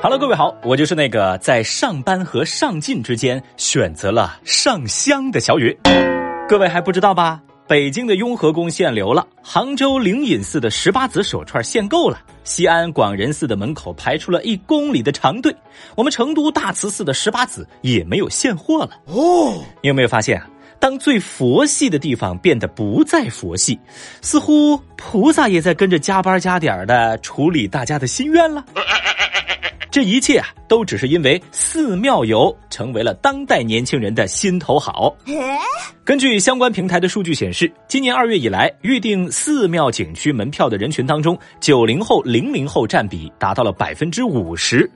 Hello，各位好，我就是那个在上班和上进之间选择了上香的小雨。各位还不知道吧？北京的雍和宫限流了，杭州灵隐寺的十八子手串限购了，西安广仁寺的门口排出了一公里的长队，我们成都大慈寺的十八子也没有现货了。哦，你有没有发现啊？当最佛系的地方变得不再佛系，似乎菩萨也在跟着加班加点的处理大家的心愿了。这一切啊，都只是因为寺庙游成为了当代年轻人的心头好。根据相关平台的数据显示，今年二月以来，预定寺庙景区门票的人群当中，九零后、零零后占比达到了百分之五十。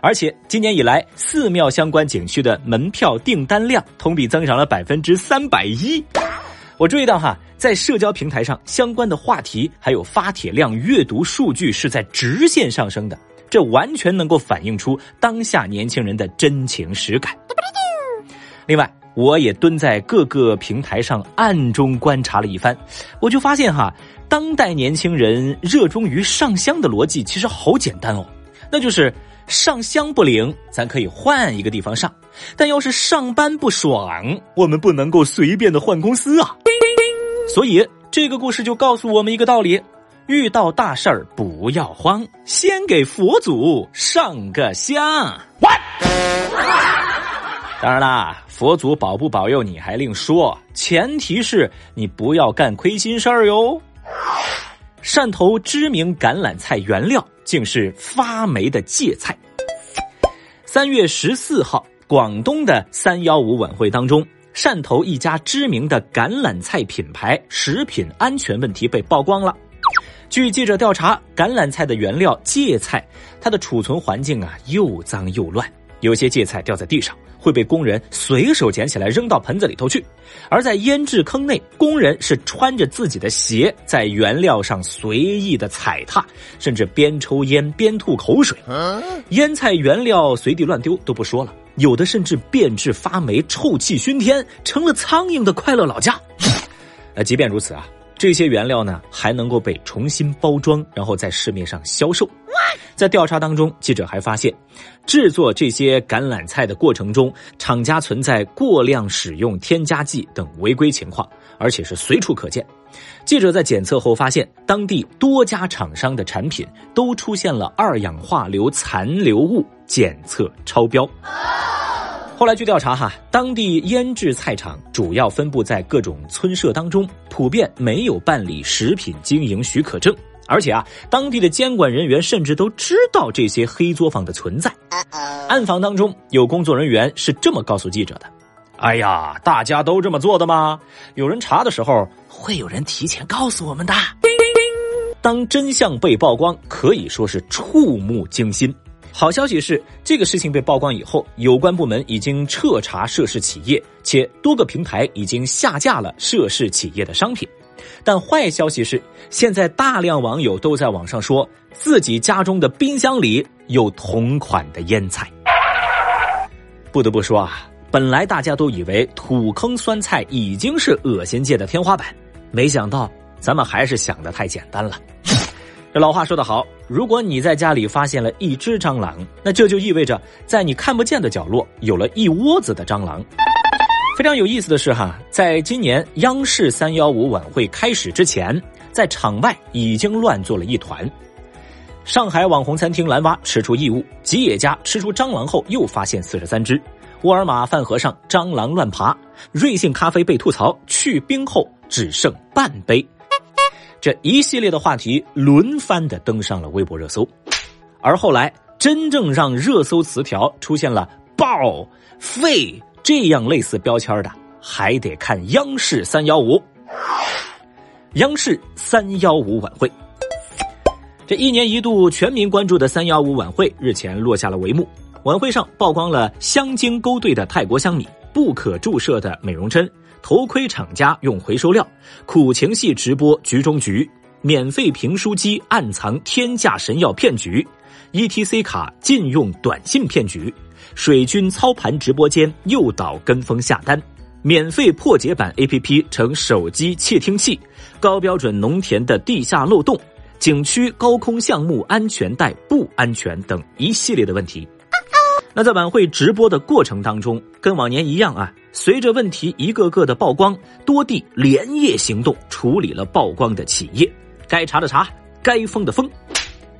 而且今年以来，寺庙相关景区的门票订单量同比增长了百分之三百一。我注意到哈，在社交平台上，相关的话题还有发帖量、阅读数据是在直线上升的。这完全能够反映出当下年轻人的真情实感。另外，我也蹲在各个平台上暗中观察了一番，我就发现哈，当代年轻人热衷于上香的逻辑其实好简单哦，那就是上香不灵，咱可以换一个地方上；但要是上班不爽，我们不能够随便的换公司啊。所以这个故事就告诉我们一个道理。遇到大事儿不要慌，先给佛祖上个香。当然啦，佛祖保不保佑你还另说，前提是你不要干亏心事儿哟。汕头知名橄榄菜原料竟是发霉的芥菜。三月十四号，广东的三幺五晚会当中，汕头一家知名的橄榄菜品牌食品安全问题被曝光了。据记者调查，橄榄菜的原料芥菜，它的储存环境啊又脏又乱，有些芥菜掉在地上会被工人随手捡起来扔到盆子里头去，而在腌制坑内，工人是穿着自己的鞋在原料上随意的踩踏，甚至边抽烟边吐口水，腌菜原料随地乱丢都不说了，有的甚至变质发霉，臭气熏天，成了苍蝇的快乐老家。呃，即便如此啊。这些原料呢，还能够被重新包装，然后在市面上销售。在调查当中，记者还发现，制作这些橄榄菜的过程中，厂家存在过量使用添加剂等违规情况，而且是随处可见。记者在检测后发现，当地多家厂商的产品都出现了二氧化硫残留物检测超标。后来据调查，哈，当地腌制菜场主要分布在各种村社当中，普遍没有办理食品经营许可证，而且啊，当地的监管人员甚至都知道这些黑作坊的存在。暗访当中，有工作人员是这么告诉记者的：“哎呀，大家都这么做的吗？有人查的时候，会有人提前告诉我们的。”当真相被曝光，可以说是触目惊心。好消息是，这个事情被曝光以后，有关部门已经彻查涉事企业，且多个平台已经下架了涉事企业的商品。但坏消息是，现在大量网友都在网上说自己家中的冰箱里有同款的腌菜。不得不说啊，本来大家都以为土坑酸菜已经是恶心界的天花板，没想到咱们还是想的太简单了。这老话说得好，如果你在家里发现了一只蟑螂，那这就意味着在你看不见的角落有了一窝子的蟑螂。非常有意思的是哈，在今年央视三幺五晚会开始之前，在场外已经乱作了一团。上海网红餐厅蓝蛙吃出异物，吉野家吃出蟑螂后又发现四十三只，沃尔玛饭盒上蟑螂乱爬，瑞幸咖啡被吐槽去冰后只剩半杯。这一系列的话题轮番的登上了微博热搜，而后来真正让热搜词条出现了“爆”“废”这样类似标签的，还得看央视三幺五。央视三幺五晚会，这一年一度全民关注的三幺五晚会日前落下了帷幕。晚会上曝光了香精勾兑的泰国香米、不可注射的美容针。头盔厂家用回收料，苦情戏直播局中局，免费评书机暗藏天价神药骗局，ETC 卡禁用短信骗局，水军操盘直播间诱导跟风下单，免费破解版 APP 成手机窃听器，高标准农田的地下漏洞，景区高空项目安全带不安全等一系列的问题。那在晚会直播的过程当中，跟往年一样啊，随着问题一个个的曝光，多地连夜行动处理了曝光的企业，该查的查，该封的封。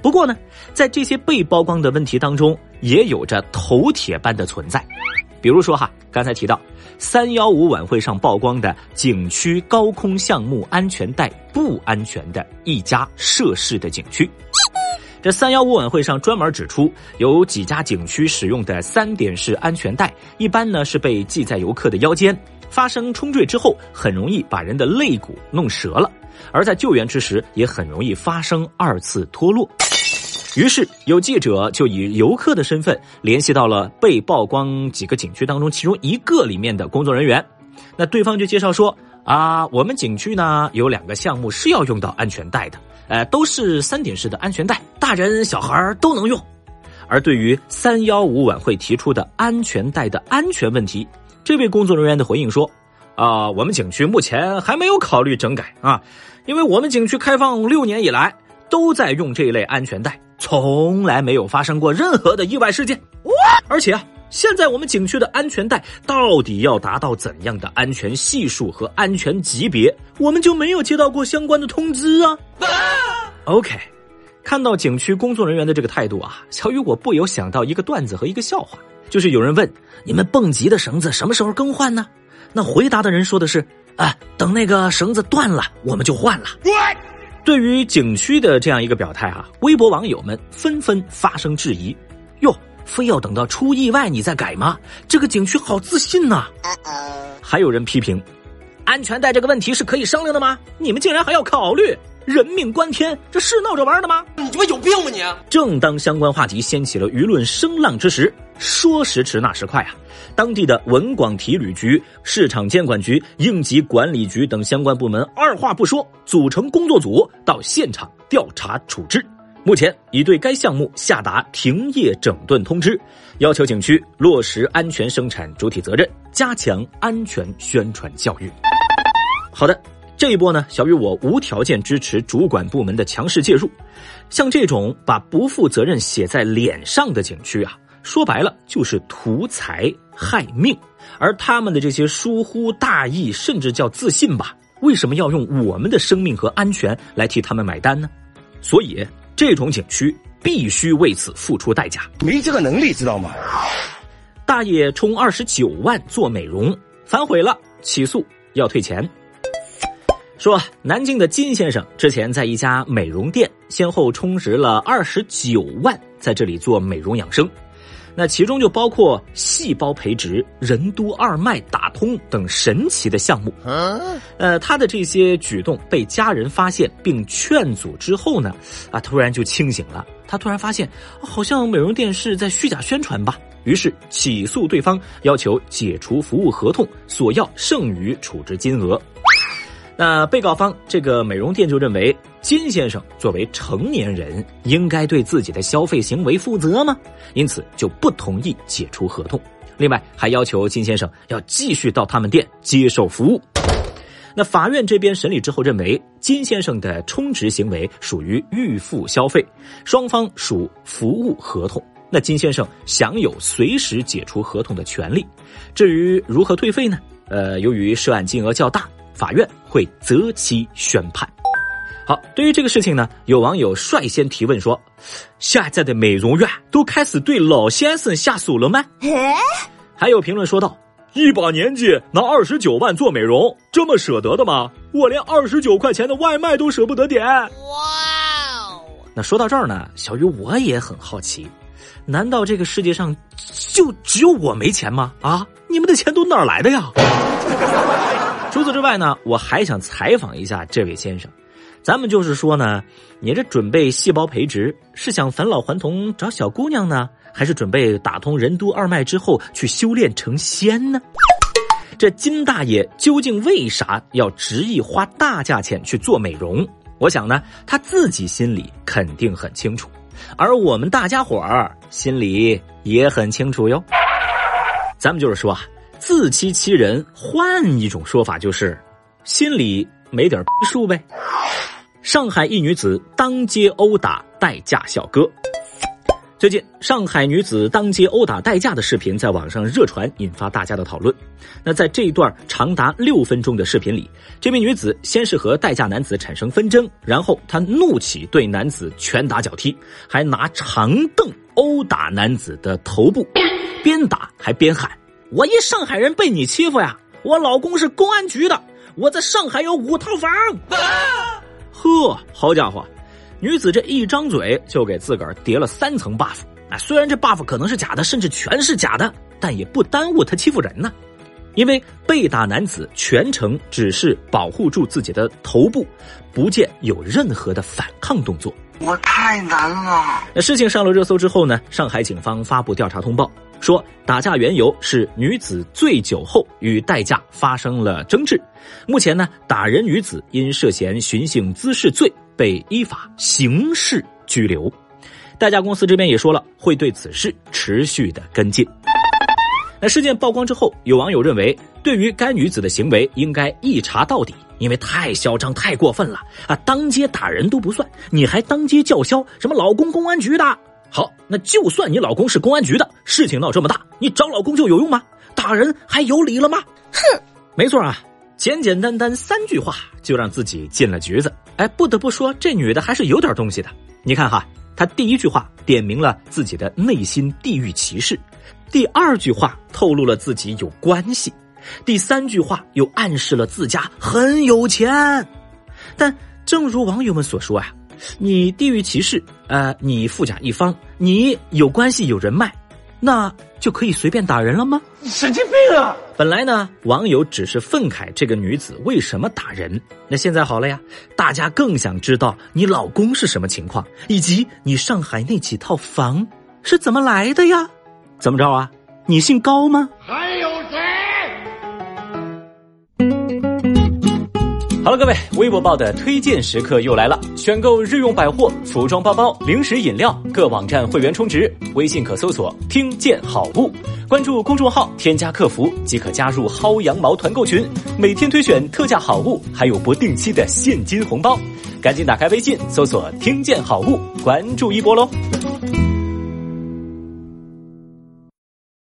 不过呢，在这些被曝光的问题当中，也有着头铁般的存在。比如说哈，刚才提到三幺五晚会上曝光的景区高空项目安全带不安全的一家涉事的景区。这三幺五晚会上专门指出，有几家景区使用的三点式安全带，一般呢是被系在游客的腰间，发生冲坠之后，很容易把人的肋骨弄折了，而在救援之时，也很容易发生二次脱落。于是有记者就以游客的身份联系到了被曝光几个景区当中其中一个里面的工作人员，那对方就介绍说。啊，我们景区呢有两个项目是要用到安全带的，呃，都是三点式的安全带，大人小孩都能用。而对于三幺五晚会提出的安全带的安全问题，这位工作人员的回应说：啊，我们景区目前还没有考虑整改啊，因为我们景区开放六年以来都在用这一类安全带，从来没有发生过任何的意外事件。而且啊。现在我们景区的安全带到底要达到怎样的安全系数和安全级别，我们就没有接到过相关的通知啊。OK，看到景区工作人员的这个态度啊，小雨果不由想到一个段子和一个笑话，就是有人问你们蹦极的绳子什么时候更换呢？那回答的人说的是啊，等那个绳子断了，我们就换了。对于景区的这样一个表态啊，微博网友们纷纷发生质疑。哟非要等到出意外你再改吗？这个景区好自信呐！还有人批评，安全带这个问题是可以商量的吗？你们竟然还要考虑，人命关天，这是闹着玩的吗？你他妈有病吗你！正当相关话题掀起了舆论声浪之时，说时迟那时快啊！当地的文广体旅局、市场监管局、应急管理局等相关部门二话不说，组成工作组到现场调查处置。目前已对该项目下达停业整顿通知，要求景区落实安全生产主体责任，加强安全宣传教育。好的，这一波呢，小雨我无条件支持主管部门的强势介入。像这种把不负责任写在脸上的景区啊，说白了就是图财害命。而他们的这些疏忽大意，甚至叫自信吧，为什么要用我们的生命和安全来替他们买单呢？所以。这种景区必须为此付出代价，没这个能力，知道吗？大爷充二十九万做美容反悔了，起诉要退钱。说南京的金先生之前在一家美容店先后充值了二十九万，在这里做美容养生。那其中就包括细胞培植、任督二脉打通等神奇的项目。呃，他的这些举动被家人发现并劝阻之后呢，啊，突然就清醒了。他突然发现，好像美容店是在虚假宣传吧？于是起诉对方，要求解除服务合同，索要剩余处置金额。那被告方这个美容店就认为金先生作为成年人，应该对自己的消费行为负责吗？因此就不同意解除合同。另外还要求金先生要继续到他们店接受服务。那法院这边审理之后认为，金先生的充值行为属于预付消费，双方属服务合同。那金先生享有随时解除合同的权利。至于如何退费呢？呃，由于涉案金额较大。法院会择期宣判。好，对于这个事情呢，有网友率先提问说：“现在的美容院都开始对老先生下手了吗？”还有评论说道：“一把年纪拿二十九万做美容，这么舍得的吗？我连二十九块钱的外卖都舍不得点。”哇哦！那说到这儿呢，小鱼我也很好奇，难道这个世界上就只有我没钱吗？啊，你们的钱都哪儿来的呀？除此之外呢，我还想采访一下这位先生，咱们就是说呢，你这准备细胞培植是想返老还童找小姑娘呢，还是准备打通任督二脉之后去修炼成仙呢？这金大爷究竟为啥要执意花大价钱去做美容？我想呢，他自己心里肯定很清楚，而我们大家伙儿心里也很清楚哟。咱们就是说啊。自欺欺人，换一种说法就是，心里没点数呗。上海一女子当街殴打代驾小哥。最近，上海女子当街殴打代驾的视频在网上热传，引发大家的讨论。那在这一段长达六分钟的视频里，这名女子先是和代驾男子产生纷争，然后她怒起对男子拳打脚踢，还拿长凳殴打男子的头部，边打还边喊：“我一上海人被你欺负呀！我老公是公安局的，我在上海有五套房。”啊呵，好家伙！女子这一张嘴就给自个儿叠了三层 buff，啊，虽然这 buff 可能是假的，甚至全是假的，但也不耽误他欺负人呢。因为被打男子全程只是保护住自己的头部，不见有任何的反抗动作。我太难了。那事情上了热搜之后呢？上海警方发布调查通报，说打架缘由是女子醉酒后与代驾发生了争执。目前呢，打人女子因涉嫌寻衅滋事罪。被依法刑事拘留，代驾公司这边也说了，会对此事持续的跟进。那事件曝光之后，有网友认为，对于该女子的行为应该一查到底，因为太嚣张、太过分了啊！当街打人都不算，你还当街叫嚣什么老公公安局的？好，那就算你老公是公安局的，事情闹这么大，你找老公就有用吗？打人还有理了吗？哼，没错啊。简简单单三句话就让自己进了局子，哎，不得不说这女的还是有点东西的。你看哈，她第一句话点明了自己的内心地域歧视，第二句话透露了自己有关系，第三句话又暗示了自家很有钱。但正如网友们所说啊，你地域歧视，呃，你富甲一方，你有关系有人脉。那就可以随便打人了吗？你神经病啊！本来呢，网友只是愤慨这个女子为什么打人。那现在好了呀，大家更想知道你老公是什么情况，以及你上海那几套房是怎么来的呀？怎么着啊？你姓高吗？还有好了，各位，微博报的推荐时刻又来了。选购日用百货、服装包包、零食饮料，各网站会员充值，微信可搜索“听见好物”，关注公众号，添加客服即可加入薅羊毛团购群，每天推选特价好物，还有不定期的现金红包。赶紧打开微信，搜索“听见好物”，关注一波喽。